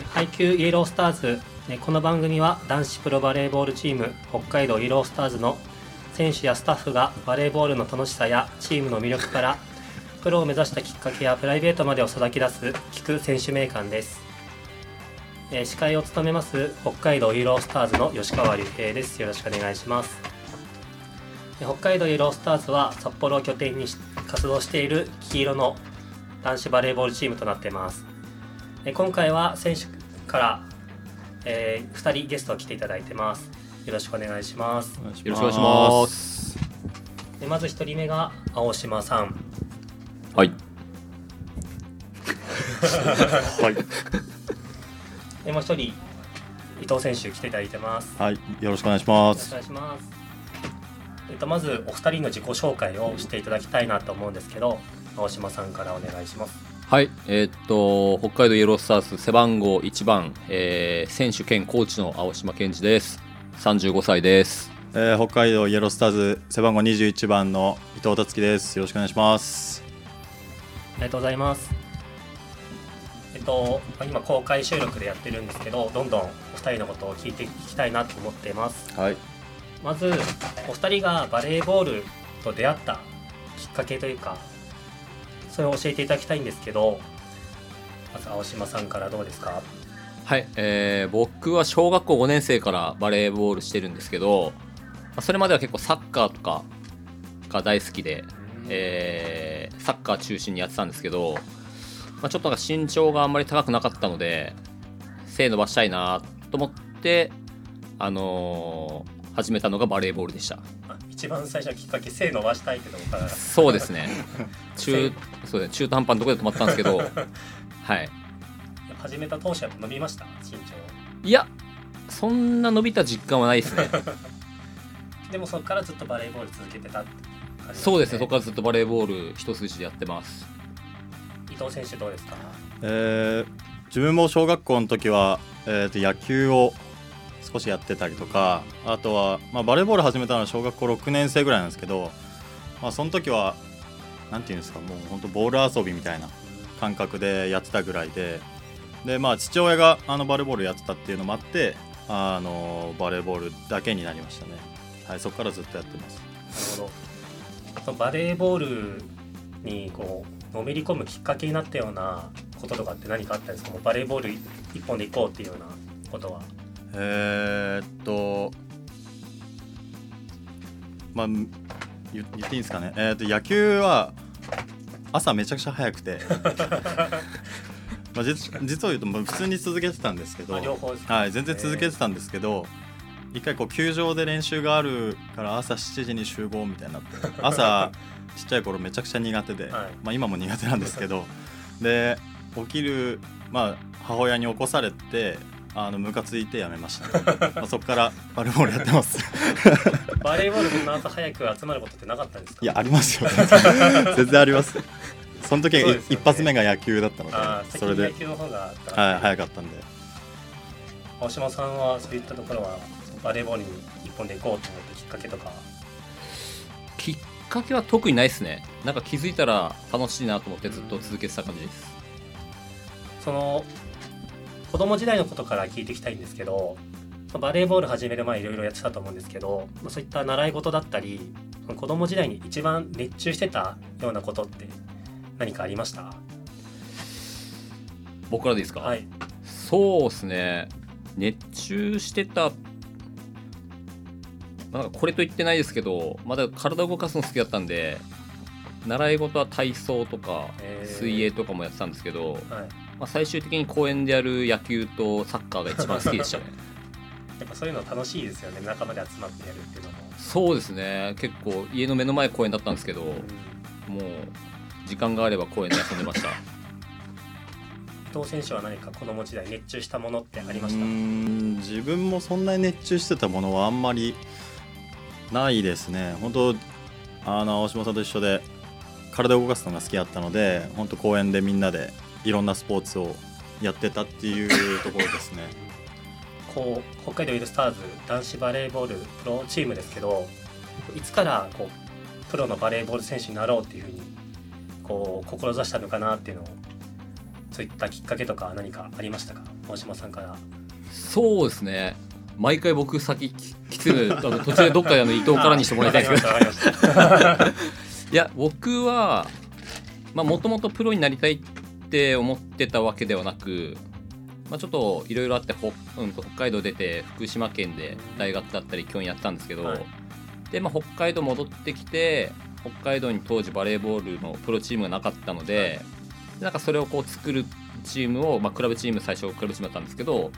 配球イエロースターズ。この番組は男子プロバレーボールチーム北海道イエロースターズの選手やスタッフがバレーボールの楽しさやチームの魅力からプロを目指したきっかけやプライベートまでをさらき出す聞く選手名鑑です。え司会を務めます北海道イエロースターズの吉川隆平です。よろしくお願いします。北海道イエロースターズは札幌を拠点に活動している黄色の男子バレーボールチームとなっています。今回は選手から、えー、2人ゲストを来ていただいてます。よろしくお願いします。よろしくお願いします。でまず1人目が青島さん。はい。はい。でもう1人伊藤選手来ていただいてます。はい。よろしくお願いします。よろしくお願いします。えっとまずお二人の自己紹介をしていただきたいなと思うんですけど青島さんからお願いしますはい、えー、っと北海道イエロースターズ背番号1番、えー、選手兼コーチの青島健二です。35歳です。えー、北海道イエロースターズ背番号21番の伊藤達樹です。よろしくお願いします。ありがとうございます。えっと今公開収録でやってるんですけど、どんどんお二人のことを聞いていきたいなと思っています。はい。まずお二人がバレーボールと出会ったきっかけというかそれを教えていただきたいんですけどまず青島さんからどうですか？はい、えー、僕は小学校5年生からバレーボールしてるんですけどそれまでは結構サッカーとかが大好きで、えー、サッカー中心にやってたんですけど、まあ、ちょっとなんか身長があんまり高くなかったので背伸ばしたいなと思ってあのー、始めたのがバレーボールでした一番最初のきっかけ背伸ばしたいってとこから。そうですね。中そうですね。中途半端なところで止まったんですけど はい。始めた当初は伸びました？身長。いやそんな伸びた実感はないですね。でもそこからずっとバレーボール続けてたってね、そうですね。そこからずっとバレーボール一筋でやってます。伊藤選手どうですか？えー、自分も小学校の時は、えー、と野球を少しやってたりとかあとは、まあ、バレーボール始めたのは小学校6年生ぐらいなんですけど、まあ、その時は何て言うんですかもう本当ボール遊びみたいな感覚でやってたぐらいでで、まあ、父親があのバレーボールやってたっていうのもあってあのバレーボールだけになりましたね、はい、そこからずっとやってます。なるほど。バレーボールにこうのめり込むきっかけになったようなこととかって何かあったんですかもうバレーボール一本でいこうっていうようなことは？えー、っとまあ言っていいんですかね、えー、っと野球は朝めちゃくちゃ早くて。まあ実実を言うと普通に続けてたんですけど、はい、全然続けてたんですけど、一回こう球場で練習があるから朝7時に集合みたいになって朝 ちっちゃい頃めちゃくちゃ苦手で、はい、まあ、今も苦手なんですけど。で起きる、まあ、母親に起こされてあのムカついてやめました、ね、まあそこからバレーボールやってます。バレーボールこんな朝早く集まることってなかったんですか？いやありますよ。全然あります。その時、ね、一発目が野球だったのでそれで。野球の方がはい早かったんで。青島さんはそういったところはバレーボールに一本で行こうと思ってきっかけとか。きっかけは特にないですね。なんか気づいたら楽しいなと思ってずっと続けてた感じです、その子供時代のことから聞いていきたいんですけどバレーボール始める前いろいろやってたと思うんですけどそういった習い事だったり子供時代に一番熱中してたようなことって何かありました？僕らでいいですか、はい、そうですね。熱中してた。なんかこれと言ってないですけどまだ体を動かすの好きだったんで習い事は体操とか水泳とかもやってたんですけど、はいまあ、最終的に公園でやる野球とサッカーが一番好きでしたね。やっぱそういうの楽しいですよね。仲間で集まってやるっていうのも。そうですね。結構家の目の前公園だったんですけど、うん、もう時間があれば公園で遊んでました。伊藤選手は何か子供時代熱中したものってありました？自分もそんなに熱中してたものはあんまりないですね。本当あの青島さんと一緒で体を動かすのが好きだったので本当公園でみんなでいろんなスポーツをやってたっていうところですね。こう北海道イルスターズ男子バレーボールプロチームですけどいつからこうプロのバレーボール選手になろうっていうふうにこう志したのかなっていうのをそういったきっかけとか何かありましたか？大島さんから。そうですね。毎回僕先きつい途中でどっかであの伊藤からにしてもらいたいんですけど。いや僕はもともとプロになりたいって思ってたわけではなく、まあ、ちょっといろいろあってほ、うん、北海道出て福島県で大学だったり教員やったんですけど、はい、で、まあ、北海道戻ってきて北海道に当時バレーボールのプロチームがなかったので、なんかそれをこう作るチームを、まあ、クラブチーム最初クラブチームだったんですけど、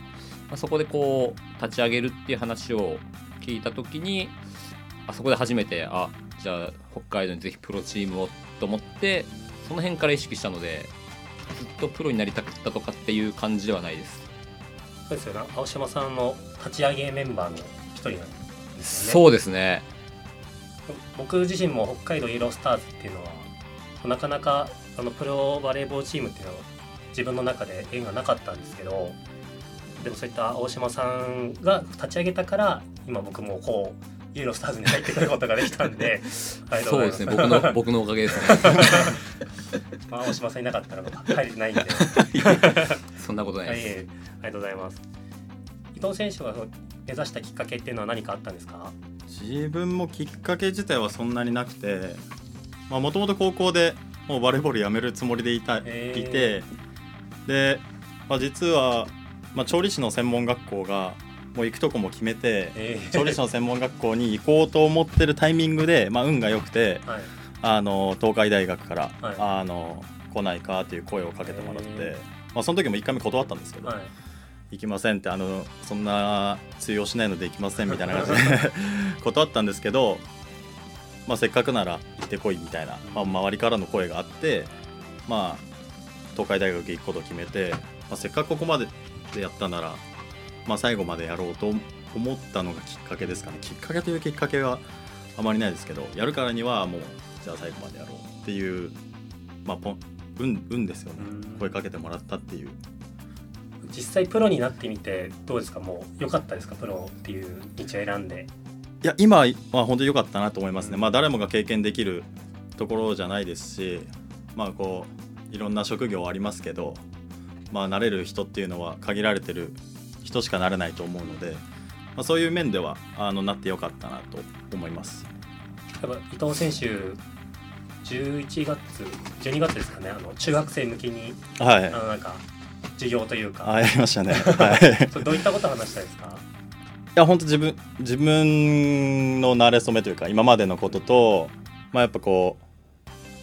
まあ、そこでこう立ち上げるっていう話を聞いた時にあそこで初めてあじゃあ北海道にぜひプロチームをと思ってその辺から意識したのでずっとプロになりたかったとかっていう感じではないです。そうですよね。青島さんの立ち上げメンバーの一人なんですよね。そうですね。僕自身も北海道イエロースターズっていうのはなかなかあのプロバレーボールチームっていうのは自分の中で縁がなかったんですけどでもそういった大島さんが立ち上げたから今僕もこうイエロースターズに入ってくることができたんでそうですね。僕の 僕のおかげですね。まあ大島さんいなかったら入れてないんで。そんなことないです、はい、ありがとうございます。伊藤選手が目指したきっかけっていうのは何かあったんですか？自分もきっかけ自体はそんなになくてもともと高校でもうバレーボールやめるつもりでいたいてで、まあ、実は、まあ、調理師の専門学校がもう行くとこも決めて、えー、調理師の専門学校に行こうと思ってるタイミングで、まあ、運が良くて、はい、あの東海大学から、はい、あの来ないかっていう声をかけてもらって、えー、まあ、その時も1回目断ったんですけど、はい、行きませんってあのそんな通用しないので行きませんみたいな感じで 断ったんですけど、まあ、せっかくなら行ってこいみたいな、まあ、周りからの声があって、まあ、東海大学行くことを決めて、まあ、せっかくここまでやったならまあ、最後までやろうと思ったのがきっかけですかね。きっかけというきっかけはあまりないですけどやるからにはもうじゃあ最後までやろうっていう、まあ、ポン運運ですよね。声かけてもらったっていう。実際プロになってみてどうですか？もう良かったですか？プロっていう道を選んで。いや今は本当に良かったなと思いますね、まあ、誰もが経験できるところじゃないですしまあこういろんな職業ありますけどまあ慣れる人っていうのは限られてる人しかなれないと思うので、まあ、そういう面ではあのなってよかったなと思います。やっぱ伊藤選手11月12月ですかね。あの中学生向けに、はい、あのなんか授業というか。あやりましたね、はい、どういったこと話したいですか？いや本当自分自分の慣れ初めというか今までのことと、まあ、やっぱこう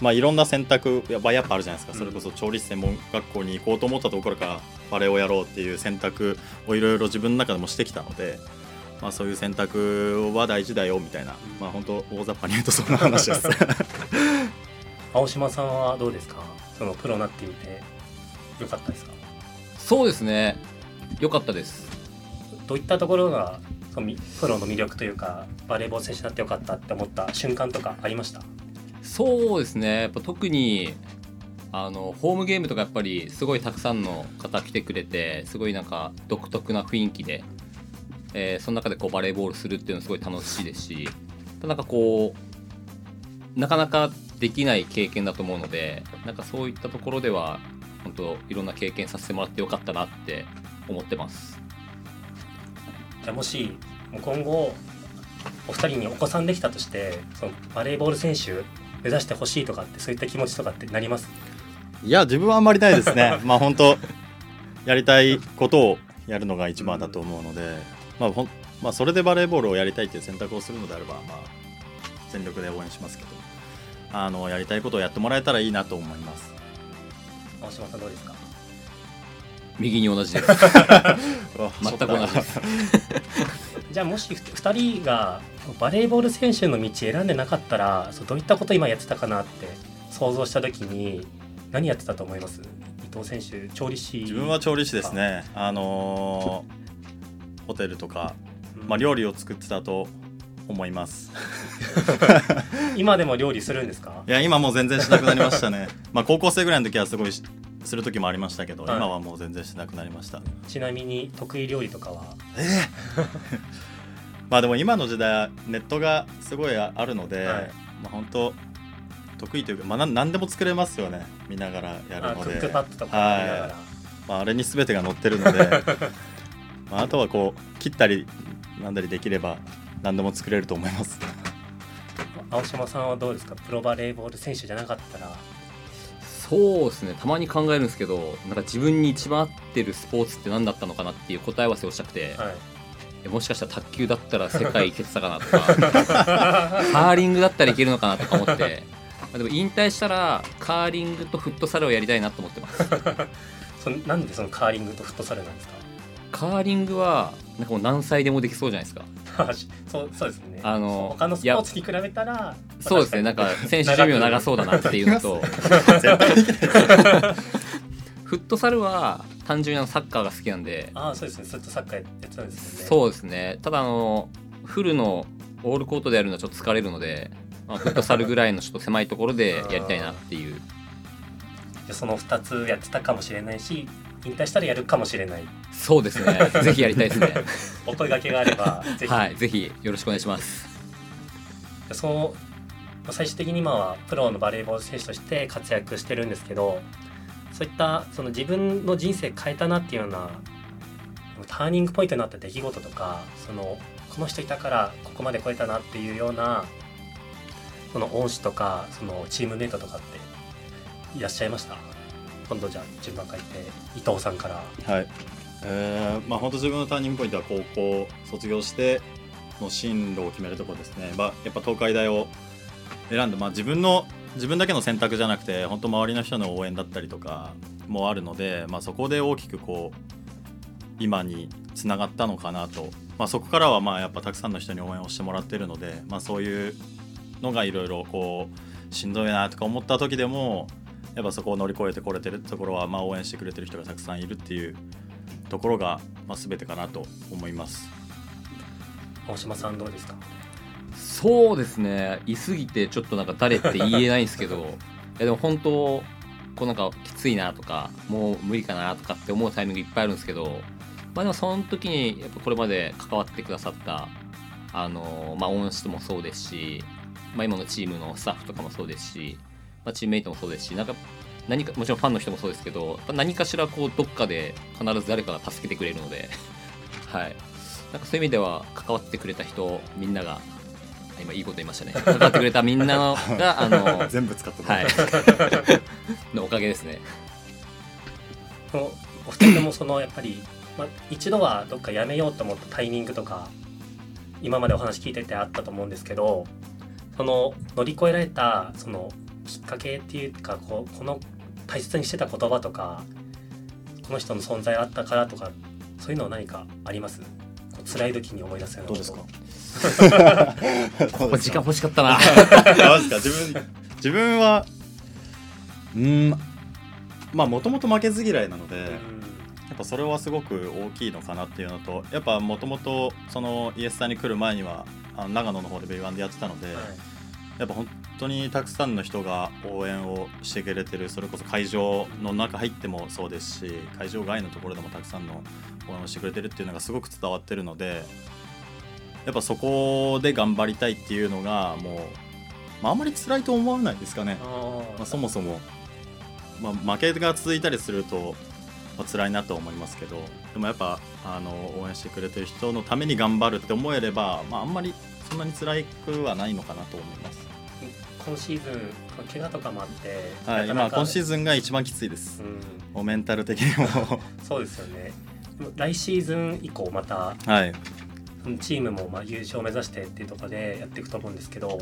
まあ、いろんな選択やっぱあるじゃないですか、それこそ調理師専門学校に行こうと思ったところからバレエをやろうっていう選択をいろいろ自分の中でもしてきたので、まあ、そういう選択は大事だよみたいな、まあ、本当大雑把に言うとそんな話です。青島さんはどうですか？そのプロになってみてよかったですか？そうですね。よかったです。どういったところがそのプロの魅力というかバレーボール選手になってよかったって思った瞬間とかありました？そうですね。やっぱ特にあのホームゲームとかやっぱりすごいたくさんの方来てくれてすごいなんか独特な雰囲気で、えー、その中でこうバレーボールするっていうのすごい楽しいですしなんかこうなかなかできない経験だと思うのでなんかそういったところでは本当いろんな経験させてもらってよかったなって思ってます。じゃもし今後お二人にお子さんできたとしてそのバレーボール選手目指してほしいとかってそういった気持ちとかってなります？いや自分はあんまりないですね。まあ本当やりたいことをやるのが一番だと思うので、まあほんまあ、それでバレーボールをやりたいっていう選択をするのであれば、まあ、全力で応援しますけどあのやりたいことをやってもらえたらいいなと思います。大島さんどうですか？右に同じです。全く同じです。じゃあもし2人がバレーボール選手の道選んでなかったらどういったこと今やってたかなって想像した時に何やってたと思います？伊藤選手調理師。自分は調理師ですね。あのー、ホテルとか、まあ、料理を作ってたと思います。今でも料理するんですか？いや今もう全然しなくなりましたね。まあ高校生ぐらいの時はすごいする時もありましたけど、はい、今はもう全然しなくなりました。ちなみに得意料理とかは？ええ。ー、まあでも今の時代ネットがすごいあるので、はい、まあ本当得意というか、まあ、何でも作れますよね。見ながらやるので。まあ、あれに全てが載ってるので。まあ、あとはこう切ったりなんだりできれば何でも作れると思います。青島さんはどうですか？プロバレーボール選手じゃなかったら。そうですね。たまに考えるんですけどなんか自分に一番合ってるスポーツって何だったのかなっていう答え合わせをしたくて、はい、もしかしたら卓球だったら世界行けてたかなとか カーリングだったらいけるのかなとか思って。でも引退したらカーリングとフットサルをやりたいなと思ってます。そなんでそのカーリングとフットサルなんですか？カーリングはなんかもう何歳でもできそうじゃないですか。そうそうですね。あの他のスポーツに比べたらそうですね。なんか選手寿命長そうだなっていうのと。フットサルは単純にサッカーが好きなんで。ああそうですね。ずっとサッカーやってたんですね。そうですね。ただあのフルのオールコートでやるのはちょっと疲れるので、まあ、フットサルぐらいのちょっと狭いところで やりたいなっていう。その2つやってたかもしれないし引退したらやるかもしれない。そうですね。ぜひやりたいですね。お声掛けがあれば ぜひ、はい、ぜひよろしくお願いします。その最終的に今はプロのバレーボール選手として活躍してるんですけどそういったその自分の人生変えたなっていうようなターニングポイントになった出来事とかそのこの人いたからここまで超えたなっていうようなその恩師とかそのチームメートとかっていらっしゃいました？今度じゃあ順番書いて伊藤さんから。はい。えー、まあ本当自分のターニングポイントは高校卒業しての進路を決めるところですね、まあ、やっぱ東海大を選んで、まあ、自分の自分だけの選択じゃなくて本当周りの人の応援だったりとかもあるので、まあ、そこで大きくこう今につながったのかなと、まあ、そこからはまあやっぱたくさんの人に応援をしてもらってるので、まあ、そういうのがいろいろこうしんどいなとか思った時でもやっぱそこを乗り越えてこれてるところは、まあ、応援してくれてる人がたくさんいるっていうところが、まあ、全てかなと思います。大島さんどうですか？そうですね。いすぎてちょっとなんか誰って言えないんですけど。いやでも本当こうなんかきついなとかもう無理かなとかって思うタイミングいっぱいあるんですけど。まあでもその時にやっぱこれまで関わってくださったあのまあ恩師もそうですし、まあ、今のチームのスタッフとかもそうですしまあ、チームメイトもそうですしなんか何かもちろんファンの人もそうですけど何かしらこうどっかで必ず誰かが助けてくれるので。はい。なんかそういう意味では関わってくれた人みんなが今いいこと言いましたね。関わってくれたみんなのがあの 全部使ったはい。のおかげですね。お二人ともそのやっぱり、まあ、一度はどっかやめようと思ったタイミングとか今までお話聞いててあったと思うんですけどその乗り越えられたそのきっかけっていうかこうこの大切にしてた言葉とかこの人の存在あったからとかそういうのは何かあります？辛い時に思い出すようなどうですか？時間欲しかったな。自分自分はうんまあもともと負けず嫌いなので、やっぱそれはすごく大きいのかなっていうのとやっぱもともとそのイエスタに来る前にはあの長野の方でベイワンでやってたので、はい、やっぱ本当にたくさんの人が応援をしてくれてるそれこそ会場の中入ってもそうですし会場外のところでもたくさんの応援をしてくれてるっていうのがすごく伝わってるのでやっぱそこで頑張りたいっていうのがもう、まあ、あんまり辛いと思わないですかね、まあ、そもそも、まあ、負けが続いたりすると、まあ、辛いなと思いますけど。でもやっぱあの応援してくれてる人のために頑張るって思えれば、まあ、あんまりそんなに辛くはないのかなと思います。今シーズン怪我とかもあって、はい、今今シーズンが一番きついです、うん、メンタル的にも。そうですよね。来シーズン以降また、はい、チームもまあ優勝を目指してっていうところでやっていくと思うんですけど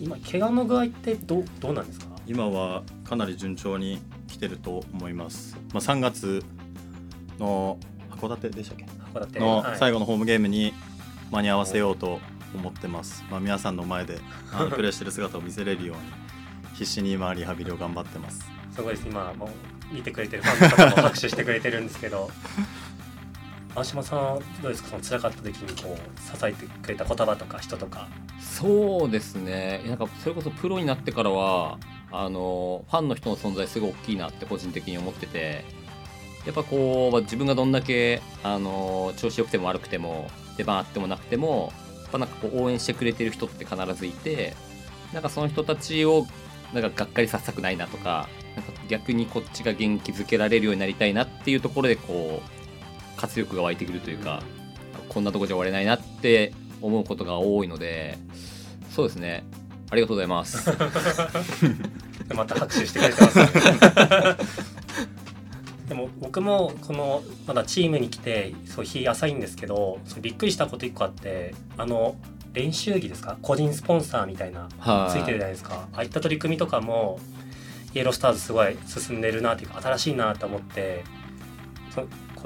今怪我の具合ってどどうなんですか？今はかなり順調に来てると思います、まあ、3月の函館でしたっけ？函館。の最後のホームゲームに間に合わせようと思ってます、まあ、皆さんの前であの プレーしてる姿を見せれるように必死に今リハビリを頑張ってます。すごいです。今もう見てくれてるファンの方も拍手してくれてるんですけど青島さんどうですか？その辛かった時にこう支えてくれた言葉とか人とか。そうですね。なんかそれこそプロになってからはあのファンの人の存在すごい大きいなって個人的に思っててやっぱこう自分がどんだけあの調子よくても悪くても出番あってもなくてもやっぱなんかこう応援してくれてる人って必ずいてなんかその人たちをなんかがっかりさせたくないなとかなんか逆にこっちが元気づけられるようになりたいなっていうところでこう活力が湧いてくるというか、こんなとこじゃ終われないなって思うことが多いのでそうですね。ありがとうございます。また拍手してくれてます、でも僕もこのまだチームに来てそう日浅いんですけどそびっくりしたこと1個あってあの練習着ですか？個人スポンサーみたいなついてるじゃないですか。ああいった取り組みとかもイエロースターズすごい進んでるなっていうか新しいなと思って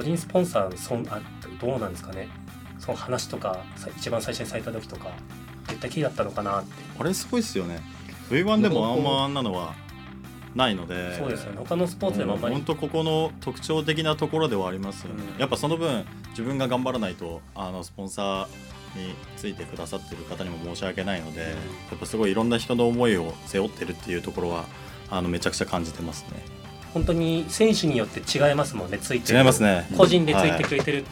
個人スポンサーそんあどうなんですかね。その話とか一番最初にされた時とかどういった経緯だったのかなって。あれすごいっすよね。V1 でもあんまあんなのはないので。そうですよね。他のスポーツでもあんまり本当ここの特徴的なところではありますよね、うん、やっぱその分自分が頑張らないとあのスポンサーについてくださってる方にも申し訳ないので、うん、やっぱすごいいろんな人の思いを背負ってるっていうところはあのめちゃくちゃ感じてますね本当に選手によって違いますもんねついて違いますね。個人でついてくれてる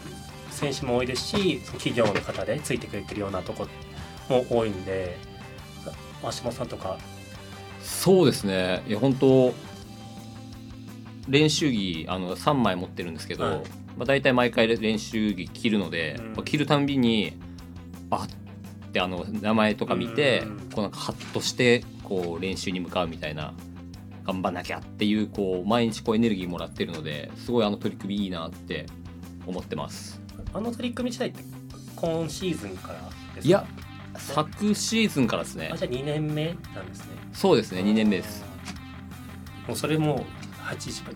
選手も多いですし、はい、企業の方でついてくれてるようなとこも多いんで足本さんとか。そうですね。いや本当練習着あの3枚持ってるんですけど、はい、まあ、大体毎回練習着着るので、うん、まあ、着るたんびにあってあの名前とか見て、うん、こうなんかハッとしてこう練習に向かうみたいな頑張んなきゃっていうこう毎日こうエネルギーもらってるのですごいあの取り組みいいなって思ってます。あの取り組み自体って今シーズンからですか？いや昨シーズンからですね。あじゃあ2年目なんですね。そうですね2年目です。もうそれも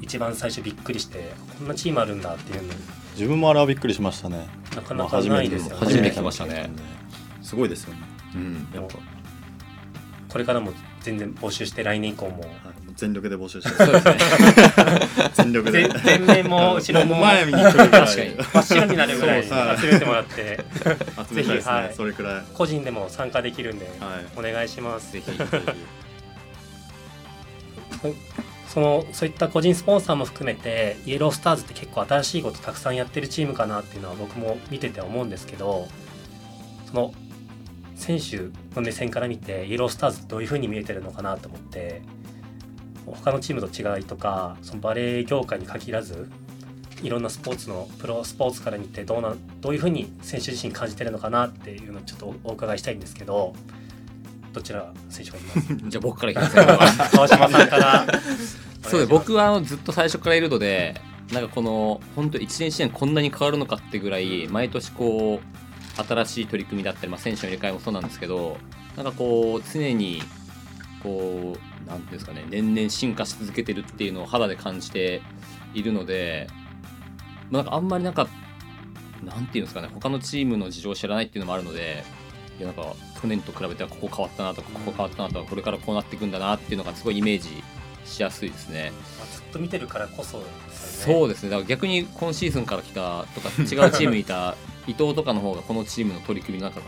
一番最初びっくりしてこんなチームあるんだっていうの。自分もあれはびっくりしましたね。なかなかないですよね。初めて来ましたね。すごいですよね。うん。やっぱこれからも全然募集して来年以降も、はい、全力で募集して。ね。全力で。前面も後ろも。前に来るぐらい真っ白になるぐらい集めてもらって。ぜひ、はい、それくらい。個人でも参加できるんで、はい、お願いします。ぜひ。そのそういった個人スポンサーも含めてイエロースターズって結構新しいことたくさんやってるチームかなっていうのは僕も見てて思うんですけどその選手の目線から見てイエロースターズどういうふうに見えてるのかなと思って他のチームと違いとかそのバレー業界に限らずいろんなスポーツのプロスポーツから見てどうなどういうふうに選手自身感じてるのかなっていうのをちょっとお伺いしたいんですけどどちら選手がいます？じゃあ僕からいきます 川島さんから。そうで僕はずっと最初からいるのでなんかこの本当一年一年こんなに変わるのかってぐらい毎年こう新しい取り組みだったり、まあ、選手の入れ替えもそうなんですけどなんかこう常にこうなんていうんですかね年々進化し続けてるっていうのを肌で感じているので、まあ、なんかあんまりなんかなんていうんですかね他のチームの事情を知らないっていうのもあるのでいやなんか去年と比べてはここ変わったなとかここ変わったなとかこれからこうなっていくんだなっていうのがすごいイメージしやすいですね。まあ、ずっと見てるからこそ、ね、そうですねだから逆に今シーズンから来たとか違うチームにいた伊藤とかの方がこのチームの取り組みなんか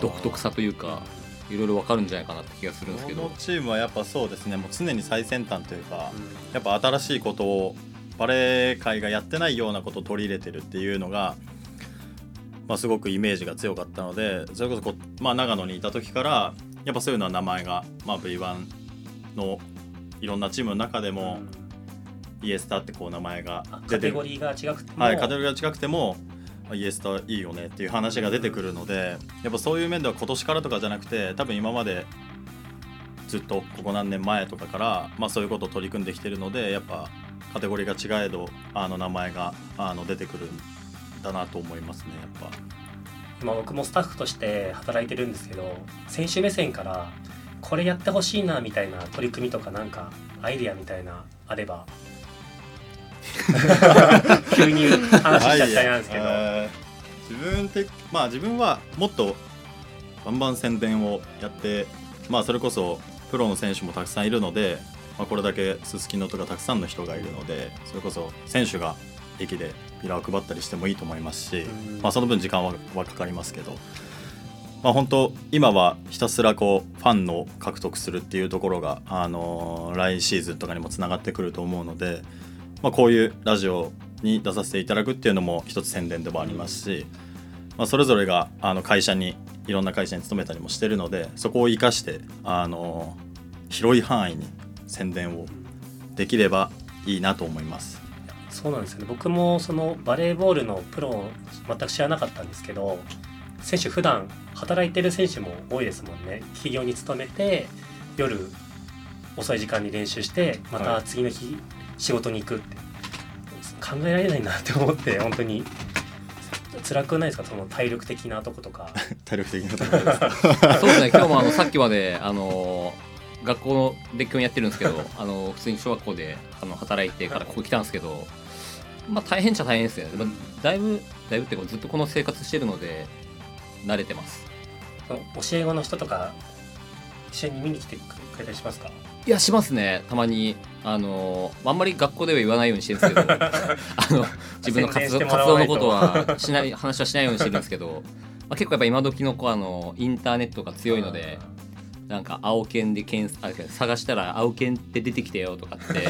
独特さというか。いろいろ分かるんじゃないかなって気がするんですけど。このチームはやっぱそうですね。もう常に最先端というか、うん、やっぱ新しいことをバレー界がやってないようなことを取り入れてるっていうのがまあ、すごくイメージが強かったのでそれこそこ、まあ、長野にいた時からやっぱそういうのは名前が、まあ、V1 のいろんなチームの中でも、イエスタってこう名前が出てカテゴリーが違くても、はい、カテゴリーが違くてもイエスタいいよねっていう話が出てくるのでやっぱそういう面では今年からとかじゃなくて多分今までずっとここ何年前とかから、まあ、そういうことを取り組んできてるのでやっぱカテゴリーが違えどあの名前があの出てくるんだなと思いますねやっぱ。今僕もスタッフとして働いてるんですけど選手目線からこれやってほしいなみたいな取り組みとかなんかアイデアみたいなあれば？急に話しちゃったりなんですけど、自分ってまあ自分はもっとバンバン宣伝をやってまあそれこそプロの選手もたくさんいるので、まあ、これだけすすきのとかたくさんの人がいるのでそれこそ選手が駅でビラを配ったりしてもいいと思いますし、まあ、その分時間はかかりますけど、まあ、本当今はひたすらこうファンの獲得するっていうところが、あのー、来シーズンとかにもつながってくると思うので、まあ、こういうラジオに出させていただくっていうのも一つ宣伝でもありますし、まあ、それぞれがあの会社にいろんな会社に勤めたりもしてるのでそこを生かして、あの、広い範囲に宣伝をできればいいなと思います。そうなんですよね。僕もそのバレーボールのプロを全く知らなかったんですけど選手普段働いてる選手も多いですもんね。企業に勤めて夜遅い時間に練習してまた次の日仕事に行くって、考えられないなって思って本当に。辛くないですか？その体力的なとことか。体力的なとこ。ですかそうですね。今日もあのさっきまであの学校の別居にやってるんですけどあの普通に小学校であの働いてからここ来たんですけどまあ大変っちゃ大変ですよね、まあ、だいぶだいぶっていうかずっとこの生活してるので慣れてます。教え子の人とか一緒に見に来てくれたりしますか？いやしますね。たまにあのあんまり学校では言わないようにしてるんですけど。あの自分の活動活動のことはしない 話はしないようにしてるんですけど、まあ、結構やっぱ今時の子あのインターネットが強いので。なんか青犬で検あ探したら青犬って出てきてよとかって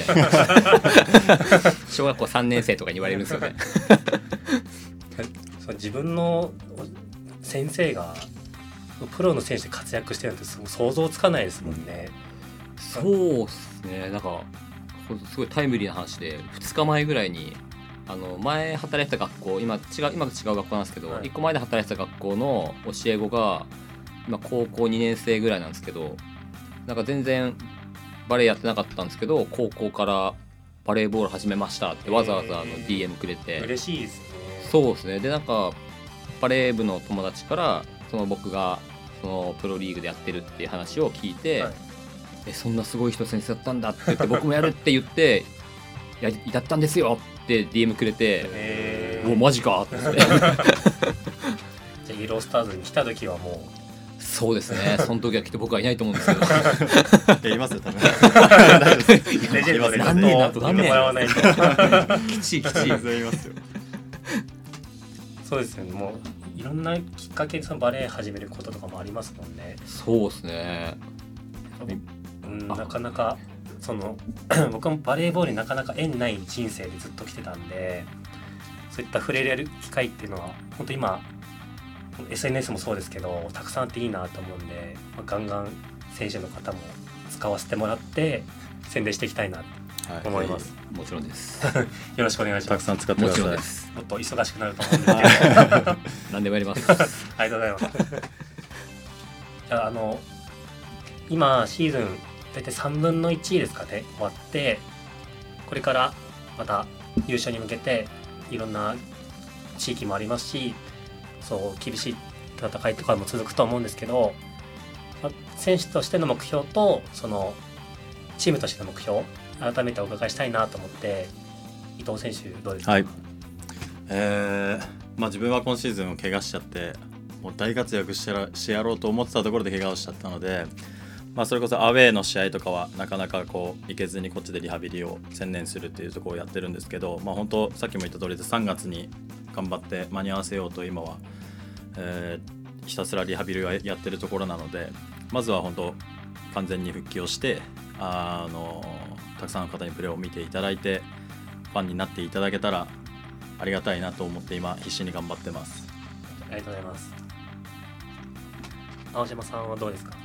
小学校3年生とかに言われるんですよね。自分の先生がプロの選手で活躍してるなんて想像つかないですもんね。そうっすね。なんかすごいタイムリーな話で2日前ぐらいにあの前働いてた学校今違う今違う学校なんですけど、はい、1個前で働いてた学校の教え子が今高校2年生ぐらいなんですけどなんか全然バレーやってなかったんですけど高校からバレーボール始めましたってわざわざの DM くれて。嬉しいですね。そうですね。でなんかバレー部の友達からその僕がそのプロリーグでやってるっていう話を聞いて、はいえそんなすごい人先生だったんだって言って僕もやるって言ってややったんですよって DM くれて「もうマジか」って。じゃあイエロースターズに来た時はもう。そうですね。その時は来て僕はいないと思うんですけどいますよ多分。レジェンドで何年？と何年？もらわないと。きちいきちい。そうですよね。もういろんなきっかけでそのバレエ始めることとかもありますもんね。そうですね。うんなかなかその 僕もバレーボールになかなか縁ない人生でずっと来てたんでそういった触れれる機会っていうのは本当今 SNS もそうですけどたくさんあっていいなと思うんで、まあ、ガンガン選手の方も使わせてもらって宣伝していきたいなと思います、はい、もちろんです。よろしくお願いします。たくさん使ってください。もっと忙しくなると思うんで。すけど何でもやります。ありがとうございます。じゃああの今シーズン大体3分の1ですかね終わってこれからまた優勝に向けていろんな地域もありますしそう厳しい戦いとかも続くと思うんですけど、ま選手としての目標とそのチームとしての目標改めてお伺いしたいなと思って伊藤選手どうですか、はい。えーまあ、自分は今シーズンを怪我しちゃってもう大活躍してやろうと思ってたところで怪我をしちゃったのでまあ、それこそアウェーの試合とかはなかなかこう行けずにこっちでリハビリを専念するっていうところをやってるんですけど、まあ、本当さっきも言った通りで3月に頑張って間に合わせようと今は、えー、ひたすらリハビリをやってるところなのでまずは本当完全に復帰をしてあのたくさんの方にプレーを見ていただいてファンになっていただけたらありがたいなと思って今必死に頑張ってます。ありがとうございます。青島さんはどうですか？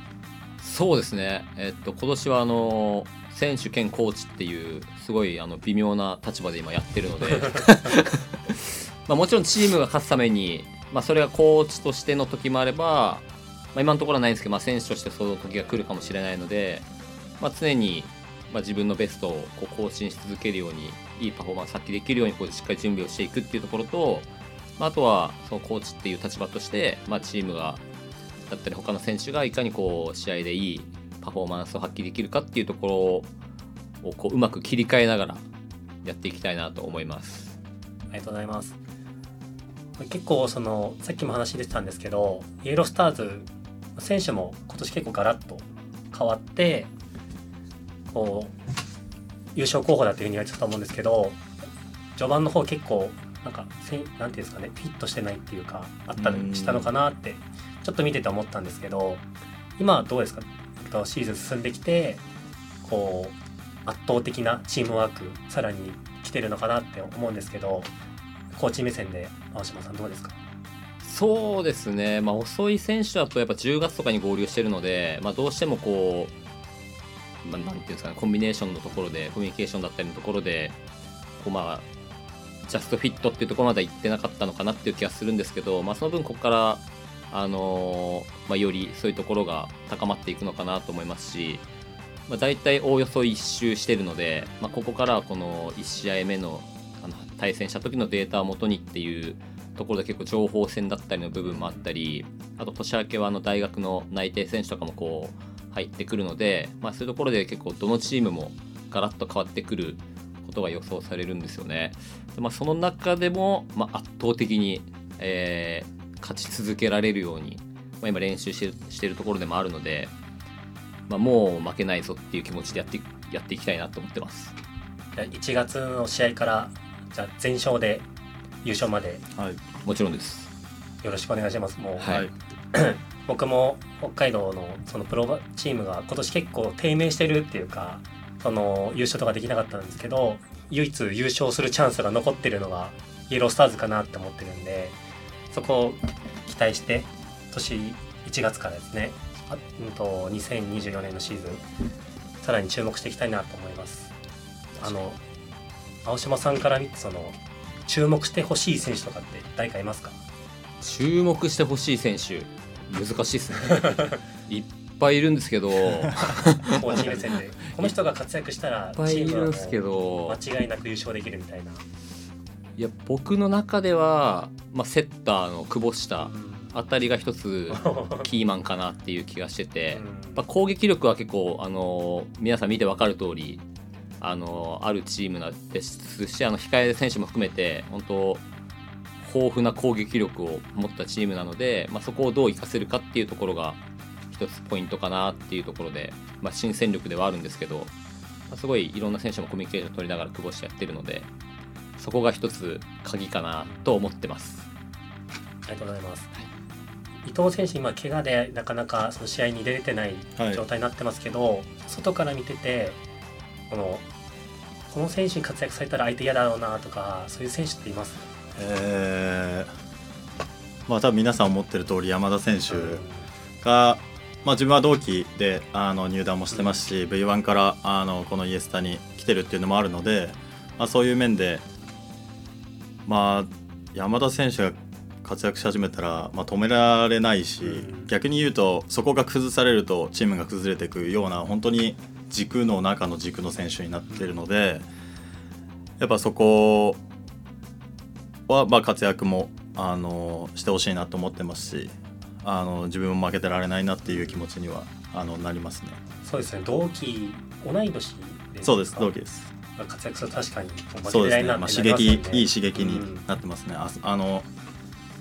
そうですね、えっと、今年はあの選手兼コーチっていうすごいあの微妙な立場で今やってるので。まあもちろんチームが勝つために、まあ、それがコーチとしての時もあれば、まあ、今のところはないんですけど、まあ、選手としてその時が来るかもしれないので、まあ、常に、まあ、自分のベストをこう更新し続けるようにいいパフォーマンス発揮できるようにこうしっかり準備をしていくっていうところと、まあ、あとはそのコーチっていう立場として、まあ、チームがだったり他の選手がいかにこう試合でいいパフォーマンスを発揮できるかっていうところをこううまく切り替えながらやっていきたいなと思います。ありがとうございます。結構そのさっきも話出てたんですけどイエロースターズ選手も今年結構ガラッと変わってこう優勝候補だというふうに言われてたと思うんですけど序盤の方結構なんかせなんていうんですかねフィットしてないっていうかあったりしたのかなってちょっと見てて思ったんですけど今はどうですか？シーズン進んできてこう圧倒的なチームワークさらに来てるのかなって思うんですけどコーチ目線で青島さんどうですか？そうですね、まあ、遅い選手だとやっぱ10月とかに合流してるので、まあ、どうしてもこうまあ、なんていうんですかねコンビネーションのところでコミュニケーションだったりのところでこうまあジャストフィットっていうところまでは行ってなかったのかなっていう気がするんですけど、まあ、その分ここからあのまあ、よりそういうところが高まっていくのかなと思いますし、まあ、大体おおよそ1周してるので、まあ、ここからこの1試合目のあの対戦した時のデータをもとにっていうところで結構情報戦だったりの部分もあったりあと年明けはあの大学の内定選手とかもこう入ってくるので、まあ、そういうところで結構どのチームもガラッと変わってくることが予想されるんですよね。でまあ、その中でも、まあ、圧倒的に、えー勝ち続けられるように、まあ、今練習してるところでもあるので、まあ、もう負けないぞっていう気持ちでやってやっていきたいなと思ってます。1月の試合からじゃあ全勝で優勝まで、はい、もちろんです。よろしくお願いします。もう、はい、僕も北海道のそのプロチームが今年結構低迷してるっていうかその優勝とかできなかったんですけど唯一優勝するチャンスが残ってるのがイエロースターズかなって思ってるんでそこを期待して年1月からですねあ、うんと、2024年のシーズンさらに注目していきたいなと思います。あの青島さんから見てその注目してほしい選手とかって誰かいますか？注目してほしい選手難しい ですね。いっぱいいるんですけど。この人が活躍したらチームは間違いなく優勝できるみたいないや僕の中では、まあ、セッターの久保下あたりが一つ キーマンかなっていう気がしてて、まあ、攻撃力は結構あの皆さん見て分かる通りあのあるチームなんですしあの控え選手も含めて本当豊富な攻撃力を持ったチームなので、まあ、そこをどう生かせるかっていうところが一つポイントかなっていうところで、まあ、新戦力ではあるんですけど、まあ、すごいいろんな選手もコミュニケーション取りながら久保してやってるので、そこが一つ鍵かなと思ってます。ありがとうございます、はい、伊藤選手今怪我でなかなかその試合に出れてない状態になってますけど、はい、外から見ててこのこの選手に活躍されたら相手嫌だろうなとかそういう選手っています？えー、まあ多分皆さん思ってる通り山田選手が、まあ、自分は同期であの入団もしてますし、うん、V1 からあのこのイエスタに来てるっていうのもあるので、まあ、そういう面でまあ、山田選手が活躍し始めたら、まあ、止められないし、逆に言うとそこが崩されるとチームが崩れていくような本当に軸の中の軸の選手になっているのでやっぱそこはまあ活躍もあのしてほしいなと思ってますしあの自分も負けてられないなっていう気持ちにはあのなりますね。そうですね。同期同い年そうです。同期です活躍する確かにそうですね、まあ、刺激いい刺激になってますね、うん、ああの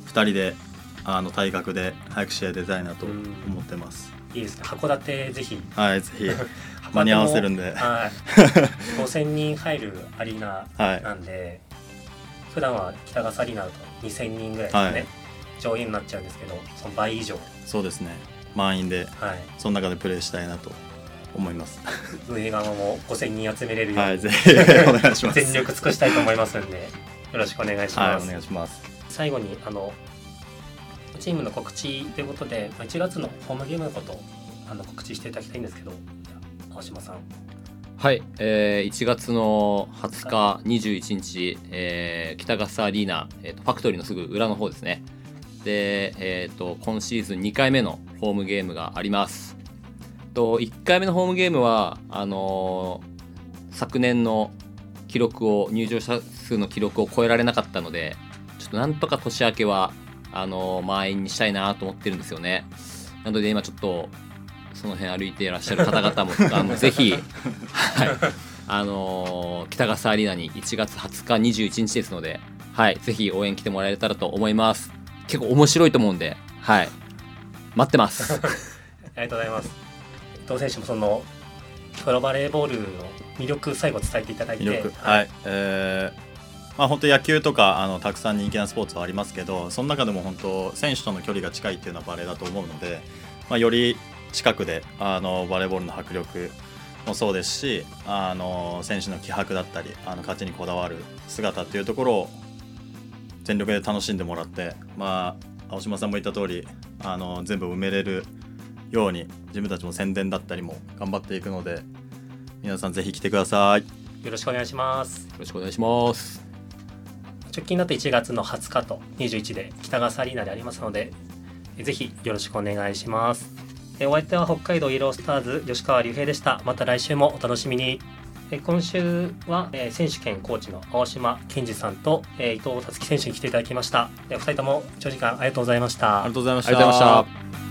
2人であの体格で早く試合出たいなと思ってます、いいですね。函館ぜひ。はいぜひ。間に合わせるんで、はい、5000人入るアリーナなんで、はい、普段は北笠アリーナだと2000人ぐらいですね、はい、上位になっちゃうんですけどその倍以上。そうですね。満員で、はい、その中でプレーしたいなと思います。運営側も5000人集めれるように、はい、ぜひお願いします。全力尽くしたいと思いますんでよろしくお願いします、はい、お願いします。最後にあのチームの告知ということで1月のホームゲームのことあの告知していただきたいんですけど青島さん。はい、えー、1月の20日21日、えー、北笠アリーナ、えーと、ファクトリーのすぐ裏の方ですね。で、えーと今シーズン2回目のホームゲームがありますと1回目のホームゲームはあのー、昨年の記録を入場者数の記録を超えられなかったのでちょっとなんとか年明けはあのー、満員にしたいなと思ってるんですよね。なので今ちょっとその辺歩いていらっしゃる方々も あのぜひ、はい。あのー、北笠アリーナに1月20日21日ですので、はい、ぜひ応援来てもらえたらと思います。結構面白いと思うんで、はい、待ってます。ありがとうございます伊藤選手もそのプロバレーボールの魅力最後伝えていただいて魅力。はい、えーまあ、本当野球とかあのたくさん人気なスポーツはありますけどその中でも本当選手との距離が近いっていうのはバレーだと思うので、まあ、より近くであのバレーボールの迫力もそうですしあの選手の気迫だったりあの勝ちにこだわる姿っていうところを全力で楽しんでもらって、まあ、青島さんも言った通りあり全部埋めれるように自分たちも宣伝だったりも頑張っていくので皆さんぜひ来てください。よろしくお願いします。よろしくお願いします。直近だと1月の20日と21で北川サリーナでありますのでぜひよろしくお願いします。お相手は北海道イエロースターズ吉川隆平でした。また来週もお楽しみに。今週は選手兼コーチの青島健二さんと伊藤達樹選手に来ていただきました。2人とも長時間ありがとうございました。ありがとうございました